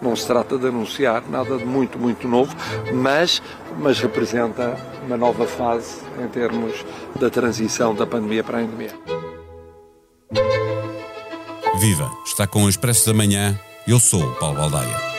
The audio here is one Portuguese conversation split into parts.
não se trata de anunciar nada de muito, muito novo, mas, mas representa uma nova fase em termos da transição da pandemia para a endemia. Viva! Está com o Expresso da Manhã. Eu sou o Paulo Baldaia.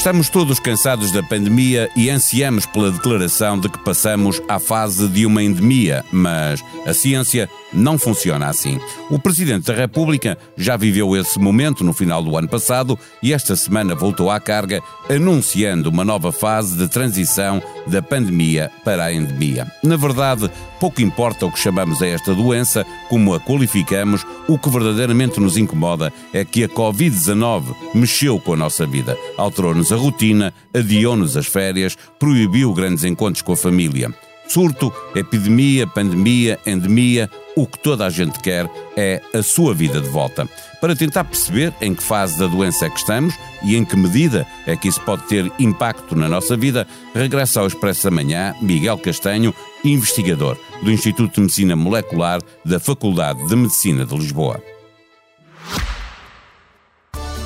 Estamos todos cansados da pandemia e ansiamos pela declaração de que passamos à fase de uma endemia, mas a ciência não funciona assim. O Presidente da República já viveu esse momento no final do ano passado e esta semana voltou à carga, anunciando uma nova fase de transição da pandemia para a endemia. Na verdade, pouco importa o que chamamos a esta doença, como a qualificamos, o que verdadeiramente nos incomoda é que a Covid-19 mexeu com a nossa vida, alterou-nos a rotina, adiou-nos as férias, proibiu grandes encontros com a família. Surto, epidemia, pandemia, endemia, o que toda a gente quer é a sua vida de volta. Para tentar perceber em que fase da doença é que estamos e em que medida é que isso pode ter impacto na nossa vida, regressa ao Expresso da Manhã Miguel Castanho, investigador do Instituto de Medicina Molecular da Faculdade de Medicina de Lisboa.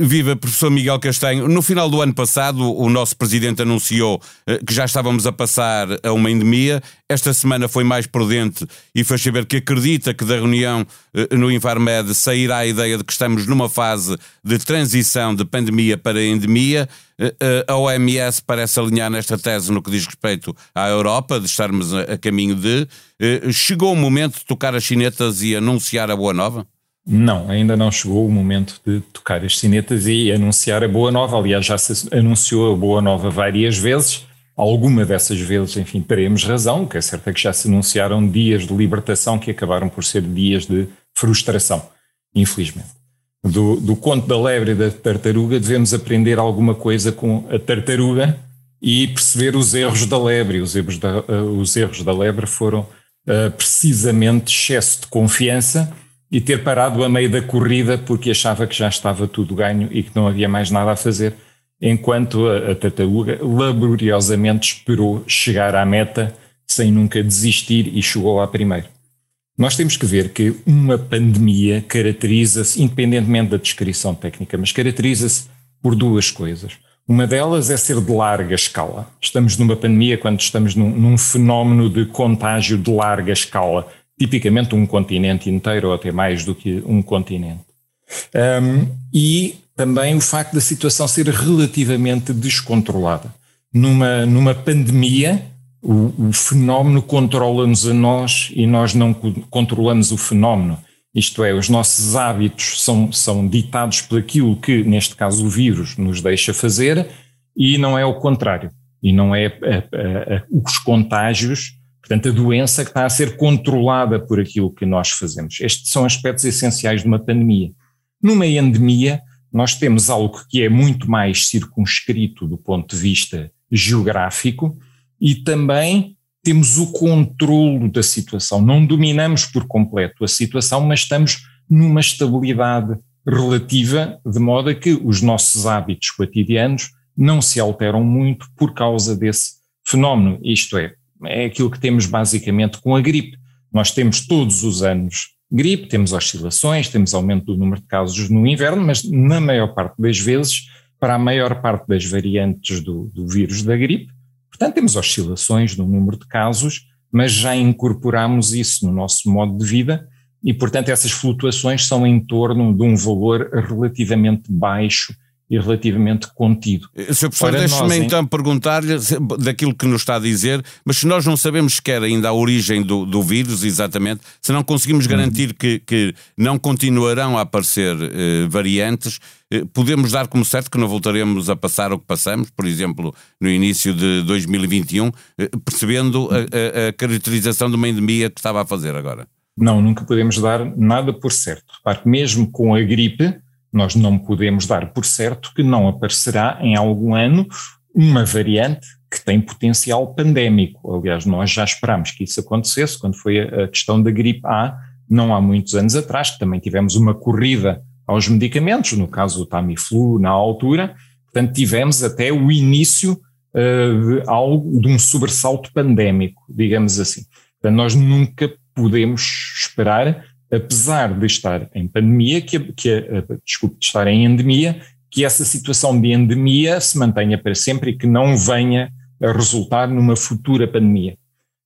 Viva professor Miguel Castanho. No final do ano passado, o nosso presidente anunciou eh, que já estávamos a passar a uma endemia. Esta semana foi mais prudente e fez saber que acredita que da reunião eh, no Infarmed sairá a ideia de que estamos numa fase de transição de pandemia para endemia. Eh, a OMS parece alinhar nesta tese no que diz respeito à Europa, de estarmos a caminho de. Chegou o momento de tocar as chinetas e anunciar a boa nova? Não, ainda não chegou o momento de tocar as sinetas e anunciar a boa nova. Aliás, já se anunciou a boa nova várias vezes. Alguma dessas vezes, enfim, teremos razão, o que é certo é que já se anunciaram dias de libertação que acabaram por ser dias de frustração, infelizmente. Do, do conto da lebre e da tartaruga, devemos aprender alguma coisa com a tartaruga e perceber os erros da lebre. Os erros da, uh, os erros da lebre foram uh, precisamente excesso de confiança e ter parado a meio da corrida porque achava que já estava tudo ganho e que não havia mais nada a fazer, enquanto a, a tartaruga laboriosamente esperou chegar à meta sem nunca desistir e chegou lá primeiro. Nós temos que ver que uma pandemia caracteriza-se, independentemente da descrição técnica, mas caracteriza-se por duas coisas. Uma delas é ser de larga escala. Estamos numa pandemia quando estamos num, num fenómeno de contágio de larga escala tipicamente um continente inteiro ou até mais do que um continente. Um, e também o facto da situação ser relativamente descontrolada. Numa, numa pandemia, o, o fenómeno controla-nos a nós e nós não controlamos o fenómeno. Isto é, os nossos hábitos são, são ditados por aquilo que, neste caso, o vírus nos deixa fazer e não é o contrário. E não é os contágios Portanto, a doença que está a ser controlada por aquilo que nós fazemos. Estes são aspectos essenciais de uma pandemia. Numa endemia, nós temos algo que é muito mais circunscrito do ponto de vista geográfico e também temos o controlo da situação. Não dominamos por completo a situação, mas estamos numa estabilidade relativa, de modo a que os nossos hábitos cotidianos não se alteram muito por causa desse fenómeno. Isto é, é aquilo que temos basicamente com a gripe. Nós temos todos os anos gripe, temos oscilações, temos aumento do número de casos no inverno, mas na maior parte das vezes, para a maior parte das variantes do, do vírus da gripe, portanto, temos oscilações no número de casos, mas já incorporamos isso no nosso modo de vida e, portanto, essas flutuações são em torno de um valor relativamente baixo e relativamente contido. Eh, Sr. Professor, deixe-me então perguntar-lhe daquilo que nos está a dizer, mas se nós não sabemos sequer ainda a origem do, do vírus, exatamente, se não conseguimos uhum. garantir que, que não continuarão a aparecer eh, variantes, eh, podemos dar como certo que não voltaremos a passar o que passamos, por exemplo, no início de 2021, eh, percebendo a, a, a caracterização de uma endemia que estava a fazer agora? Não, nunca podemos dar nada por certo. Repare que mesmo com a gripe, nós não podemos dar por certo que não aparecerá em algum ano uma variante que tem potencial pandémico. Aliás, nós já esperámos que isso acontecesse quando foi a, questão da gripe A, não há muitos anos atrás, que também tivemos uma corrida aos medicamentos, no caso do Tamiflu, na altura, portanto tivemos até o início uh, de algo, de um sobressalto pandémico, digamos assim. Portanto, nós nunca podemos esperar, apesar de estar em pandemia, que, que desculpe, de estar em endemia, que essa situação de endemia se mantenha para sempre e que não venha a resultar numa futura pandemia.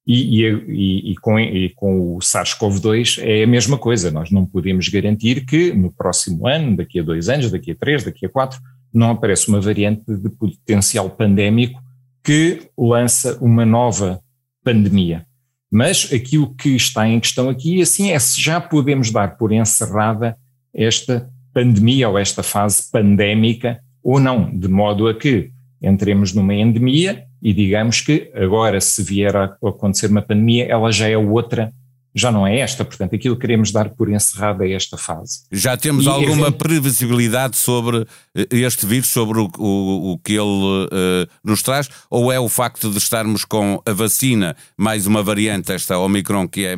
E, e, e, com, e, com, o SARS-CoV-2 é a mesma coisa, nós não podemos garantir que no próximo ano, daqui a dois anos, daqui a três, daqui a quatro, não apareça uma variante de potencial pandémico que lança uma nova pandemia. Mas aquilo que está em questão aqui, assim, é se já podemos dar por encerrada esta pandemia ou esta fase pandémica ou não, de modo a que entremos numa endemia e digamos que agora, se vier a acontecer uma pandemia, ela já é outra, já não é esta. Portanto, aquilo que queremos dar por encerrada é esta fase. Já temos e, alguma previsibilidade sobre eh, este vírus, sobre o, o, o que ele uh, nos traz? Ou é o facto de estarmos com a vacina, mais uma variante, esta Omicron, que é,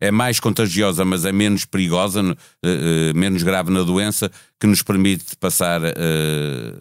é mais contagiosa, mas é menos perigosa, uh, uh, menos grave na doença, que nos permite passar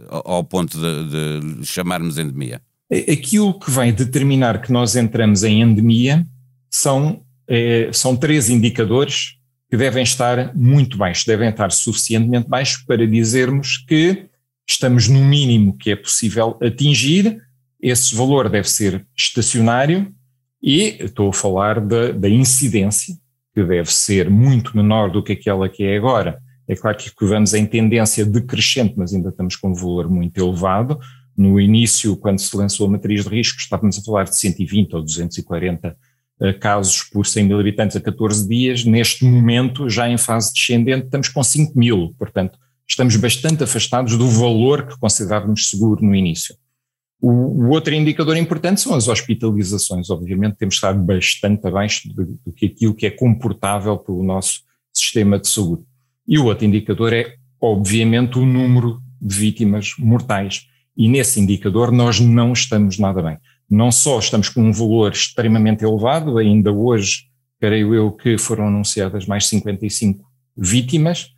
ao ponto de, de chamarmos endemia? Aquilo que vai determinar que nós entramos em endemia são, eh, são três indicadores que devem estar muito baixos, devem estar suficientemente baixos para dizermos que estamos no mínimo que é possível atingir, esse valor deve ser estacionário e estou a falar da, da incidência, que deve ser muito menor do que aquela que é agora. É claro que vamos em tendência decrescente, mas ainda estamos com um valor muito elevado, no início, quando se lançou a matriz de risco, estávamos a falar de 120 ou 240 eh, casos por 100 mil habitantes a 14 dias. Neste momento, já em fase descendente, estamos com 5 mil. Portanto, estamos bastante afastados do valor que considerávamos seguro no início. O, o outro indicador importante são as hospitalizações. Obviamente, temos estar bastante abaixo do, do que aquilo que é comportável pelo nosso sistema de saúde. E o outro indicador é, obviamente, o número de vítimas mortais e nesse indicador nós não estamos nada bem. Não só estamos com um valor extremamente elevado, ainda hoje, creio eu, que foram anunciadas mais 55 vítimas,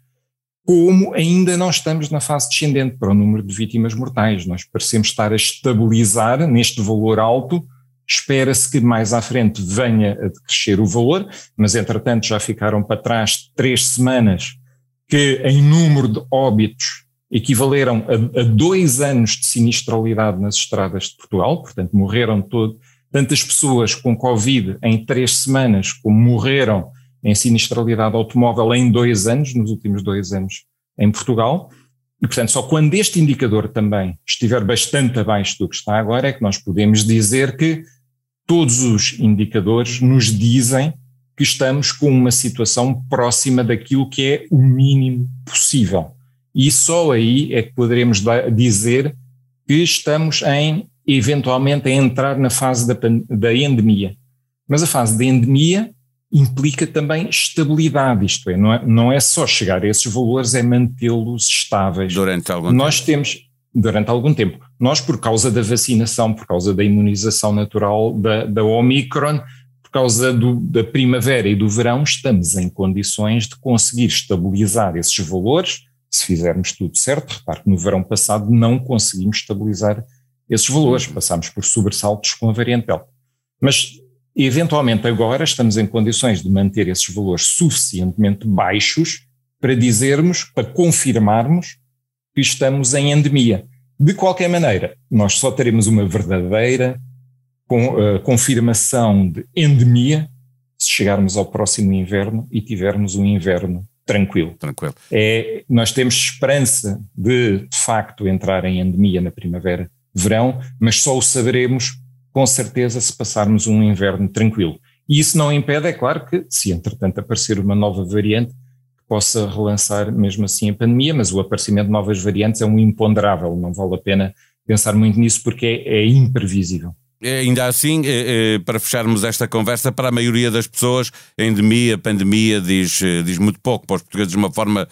como ainda não estamos na fase descendente para o número de vítimas mortais. Nós parecemos estar a estabilizar neste valor alto. Espera-se que mais à frente venha a decrescer o valor, mas entretanto já ficaram para trás três semanas que em número de óbitos equivaleram a, a, dois anos de sinistralidade nas estradas de Portugal, portanto morreram todo, tantas pessoas com Covid em três semanas como morreram em sinistralidade automóvel em dois anos, nos últimos dois anos em Portugal. E, portanto, só quando este indicador também estiver bastante abaixo do que está agora é que nós podemos dizer que todos os indicadores nos dizem que estamos com uma situação próxima daquilo que é o mínimo possível e só aí é que poderemos dizer que estamos em, eventualmente, a entrar na fase da, da endemia. Mas a fase da endemia implica também estabilidade, isto é não, é, não é só chegar a esses valores, é mantê-los estáveis. Durante algum Nós tempo. temos, durante algum tempo, nós por causa da vacinação, por causa da imunização natural da, da Omicron, por causa do, da primavera e do verão, estamos em condições de conseguir estabilizar esses valores, se fizermos tudo certo. Repare que no verão passado não conseguimos estabilizar esses valores, passámos por sobressaltos com a variante Delta. Mas, eventualmente, agora estamos em condições de manter esses valores suficientemente baixos para dizermos, para confirmarmos que estamos em endemia. De qualquer maneira, nós só teremos uma verdadeira uh, confirmação de endemia se chegarmos ao próximo inverno e tivermos um inverno tranquilo. Tranquilo. É, nós temos esperança de, de facto, entrar em endemia na primavera, verão, mas só o saberemos com certeza se passarmos um inverno tranquilo. E isso não impede, é claro, que se entretanto aparecer uma nova variante, que possa relançar mesmo assim a pandemia, mas o aparecimento de novas variantes é um imponderável, não vale a pena pensar muito nisso porque é, é imprevisível. É, ainda assim, é, é, para fecharmos esta conversa, para a maioria das pessoas, a endemia, a pandemia, diz, diz muito pouco. Para os portugueses, de uma forma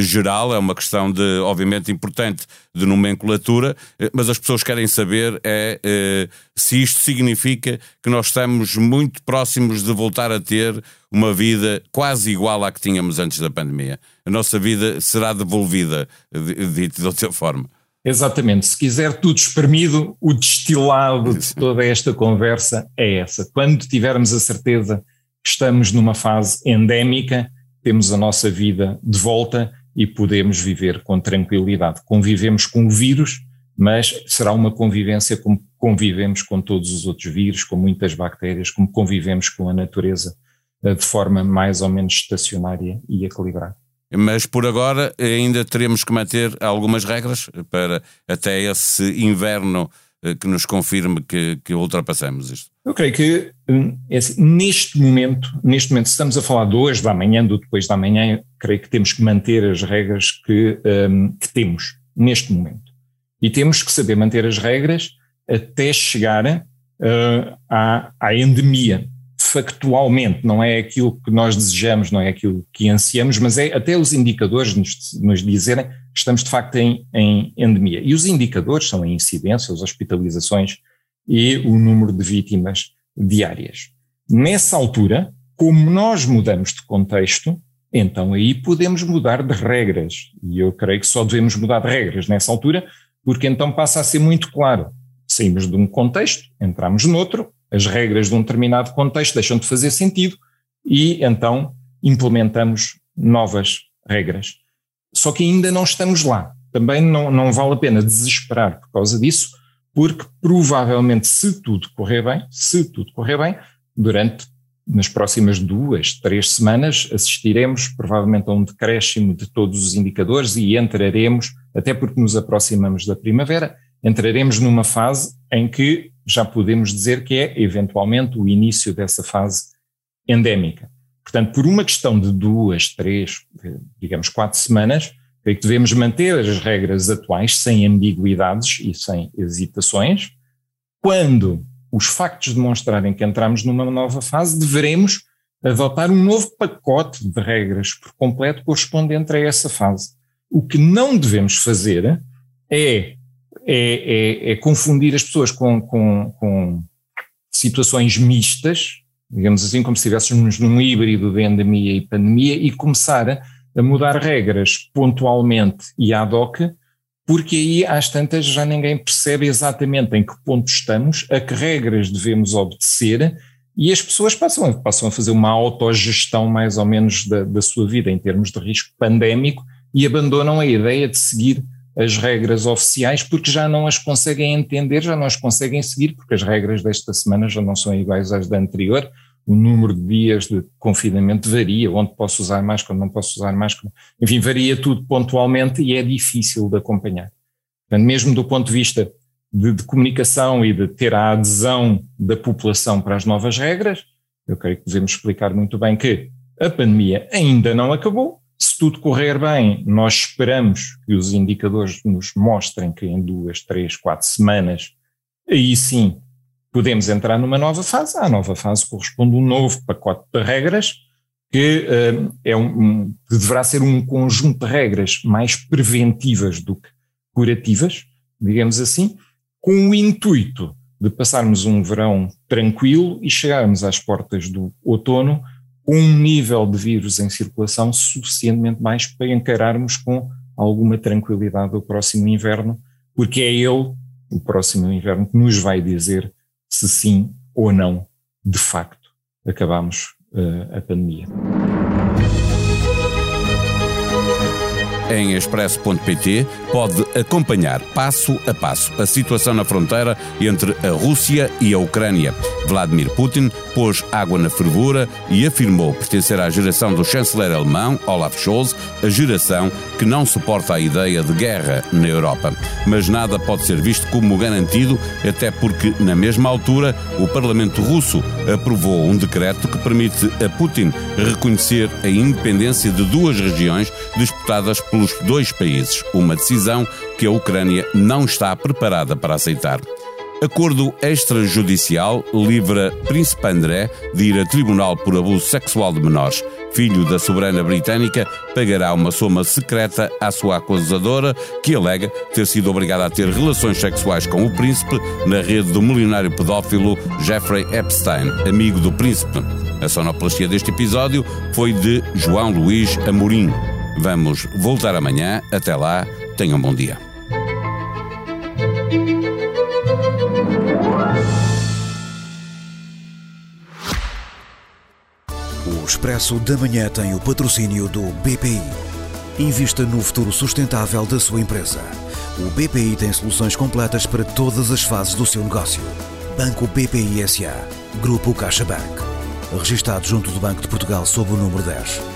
geral, é uma questão, de, obviamente, importante de nomenclatura, mas as pessoas querem saber é, se isto significa que nós estamos muito próximos de voltar a ter uma vida quase igual à que tínhamos antes da pandemia. A nossa vida será devolvida, dito de outra forma. Exatamente. Se quiser tudo espremido, o destilado de toda esta conversa é essa. Quando tivermos a certeza que estamos numa fase endémica, temos a nossa vida de volta e podemos viver com tranquilidade. Convivemos com o vírus, mas será uma convivência como convivemos com todos os outros vírus, com muitas bactérias, como convivemos com a natureza eh, de forma mais ou menos estacionária e equilibrada. Mas por agora ainda teremos que manter algumas regras para até esse inverno eh, que nos confirme que, que ultrapassamos isto. Eu creio que é assim, neste momento, neste momento, estamos a falar de hoje, da manhã, do depois da manhã, creio que temos que manter as regras que, um, que temos neste momento. E temos que saber manter as regras até chegar uh, à, à endemia factualmente, não é aquilo que nós desejamos, não é aquilo que ansiamos, mas é até os indicadores nos, nos dizerem que estamos de facto em, em endemia. E os indicadores são a incidência, as hospitalizações e o número de vítimas diárias. Nessa altura, como nós mudamos de contexto, então aí podemos mudar de regras. E eu creio que só devemos mudar de regras nessa altura, porque então passa a ser muito claro. Saímos de um contexto, entramos noutro, as regras de um determinado contexto deixam de fazer sentido e então implementamos novas regras. Só que ainda não estamos lá. Também não, não vale a pena desesperar por causa disso, porque provavelmente, se tudo correr bem, se tudo correr bem, durante nas próximas duas, três semanas, assistiremos provavelmente a um decréscimo de todos os indicadores e entraremos, até porque nos aproximamos da primavera, entraremos numa fase em que já podemos dizer que é eventualmente o início dessa fase endémica. Portanto, por uma questão de duas, três, digamos quatro semanas, creio que devemos manter as regras atuais sem ambiguidades e sem hesitações. Quando os factos demonstrarem que entramos numa nova fase, deveremos adotar um novo pacote de regras por completo correspondente a essa fase. O que não devemos fazer é é, é, é confundir as pessoas com, com, com, situações mistas, digamos assim, como se estivéssemos num híbrido de endemia e pandemia, e começar a, mudar regras pontualmente e ad hoc, porque aí às tantas já ninguém percebe exatamente em que ponto estamos, a que regras devemos obedecer, e as pessoas passam, passam a fazer uma autogestão mais ou menos da, da sua vida em termos de risco pandémico e abandonam a ideia de seguir as regras oficiais porque já não as conseguem entender, já não as conseguem seguir, porque as regras desta semana já não são iguais às da anterior. O número de dias de confinamento varia, onde posso usar máscara, não posso usar máscara. Enfim, varia tudo pontualmente e é difícil de acompanhar. Portanto, mesmo do ponto de vista de, de comunicação e de ter a adesão da população para as novas regras, eu creio que devemos explicar muito bem que a pandemia ainda não acabou, se tudo correr bem, nós esperamos que os indicadores nos mostrem que em duas, três, quatro semanas, aí sim podemos entrar numa nova fase. À nova fase corresponde um novo pacote de regras que, uh, é um, que deverá ser um conjunto de regras mais preventivas do que curativas, digamos assim, com o intuito de passarmos um verão tranquilo e chegarmos às portas do outono um nível de vírus em circulação suficientemente mais para encararmos com alguma tranquilidade o próximo inverno, porque é ele, o próximo inverno, que nos vai dizer se sim ou não, de facto, acabamos uh, a pandemia. Em expresso.pt pode acompanhar passo a passo a situação na fronteira entre a Rússia e a Ucrânia. Vladimir Putin pôs água na fervura e afirmou pertencer à geração do chanceler alemão Olaf Scholz, a geração que não suporta a ideia de guerra na Europa. Mas nada pode ser visto como garantido, até porque, na mesma altura, o Parlamento russo aprovou um decreto que permite a Putin reconhecer a independência de duas regiões disputadas pelos dois países, uma decisão que a Ucrânia não está preparada para aceitar. Acordo extrajudicial livra Príncipe André de ir a tribunal por abuso sexual de menores. Filho da soberana britânica pagará uma soma secreta à sua acusadora, que alega ter sido obrigada a ter relações sexuais com o príncipe na rede do milionário pedófilo Jeffrey Epstein, amigo do príncipe. A sonoplastia deste episódio foi de João Luís Amorim. Vamos voltar amanhã. Até lá, tenham um bom dia. O Expresso da Manhã tem o patrocínio do BPI. Invista no futuro sustentável da sua empresa. O BPI tem soluções completas para todas as fases do seu negócio. Banco BPI SA. Grupo CaixaBank. Registrado junto do Banco de Portugal sob o número 10.